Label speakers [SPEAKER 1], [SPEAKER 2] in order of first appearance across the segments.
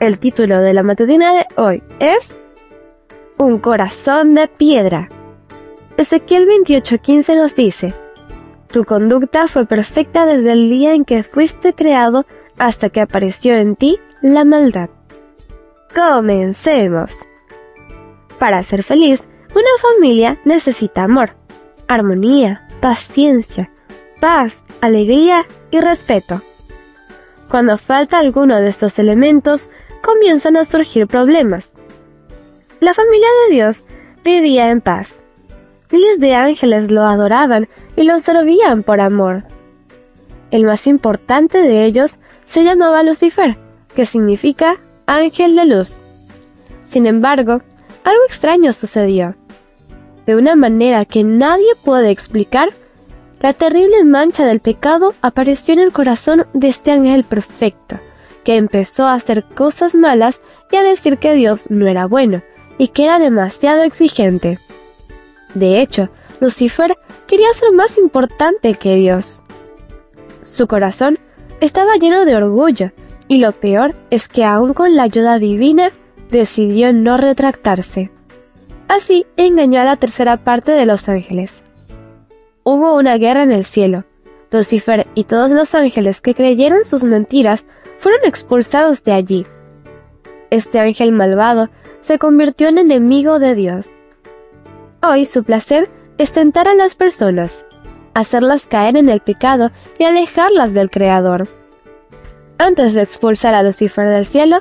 [SPEAKER 1] El título de la matutina de hoy es Un corazón de piedra. Ezequiel 28:15 nos dice, Tu conducta fue perfecta desde el día en que fuiste creado hasta que apareció en ti la maldad. Comencemos. Para ser feliz, una familia necesita amor, armonía, paciencia, paz, alegría y respeto. Cuando falta alguno de estos elementos, comienzan a surgir problemas. La familia de Dios vivía en paz. Miles de ángeles lo adoraban y lo servían por amor. El más importante de ellos se llamaba Lucifer, que significa ángel de luz. Sin embargo, algo extraño sucedió. De una manera que nadie puede explicar, la terrible mancha del pecado apareció en el corazón de este ángel perfecto, que empezó a hacer cosas malas y a decir que Dios no era bueno y que era demasiado exigente. De hecho, Lucifer quería ser más importante que Dios. Su corazón estaba lleno de orgullo y lo peor es que aún con la ayuda divina decidió no retractarse. Así engañó a la tercera parte de los ángeles hubo una guerra en el cielo. Lucifer y todos los ángeles que creyeron sus mentiras fueron expulsados de allí. Este ángel malvado se convirtió en enemigo de Dios. Hoy su placer es tentar a las personas, hacerlas caer en el pecado y alejarlas del Creador. Antes de expulsar a Lucifer del cielo,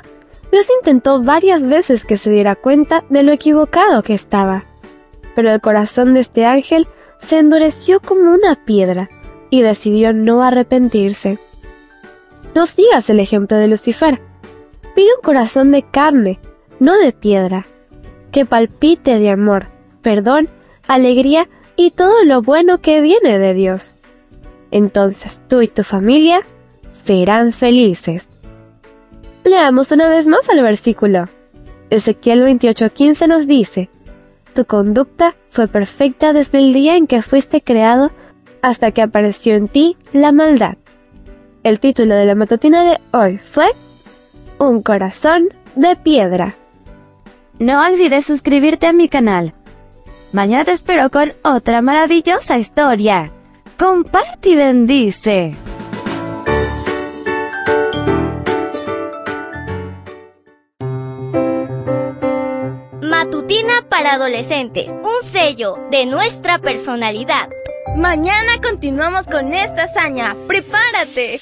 [SPEAKER 1] Dios intentó varias veces que se diera cuenta de lo equivocado que estaba. Pero el corazón de este ángel se endureció como una piedra y decidió no arrepentirse. No sigas el ejemplo de Lucifer. Pide un corazón de carne, no de piedra, que palpite de amor, perdón, alegría y todo lo bueno que viene de Dios. Entonces tú y tu familia serán felices. Leamos una vez más el versículo. Ezequiel 28:15 nos dice, tu conducta fue perfecta desde el día en que fuiste creado hasta que apareció en ti la maldad. El título de la matutina de hoy fue Un corazón de piedra.
[SPEAKER 2] No olvides suscribirte a mi canal. Mañana te espero con otra maravillosa historia. Comparte y bendice.
[SPEAKER 3] Matutina para adolescentes, un sello de nuestra personalidad.
[SPEAKER 4] Mañana continuamos con esta hazaña. ¡Prepárate!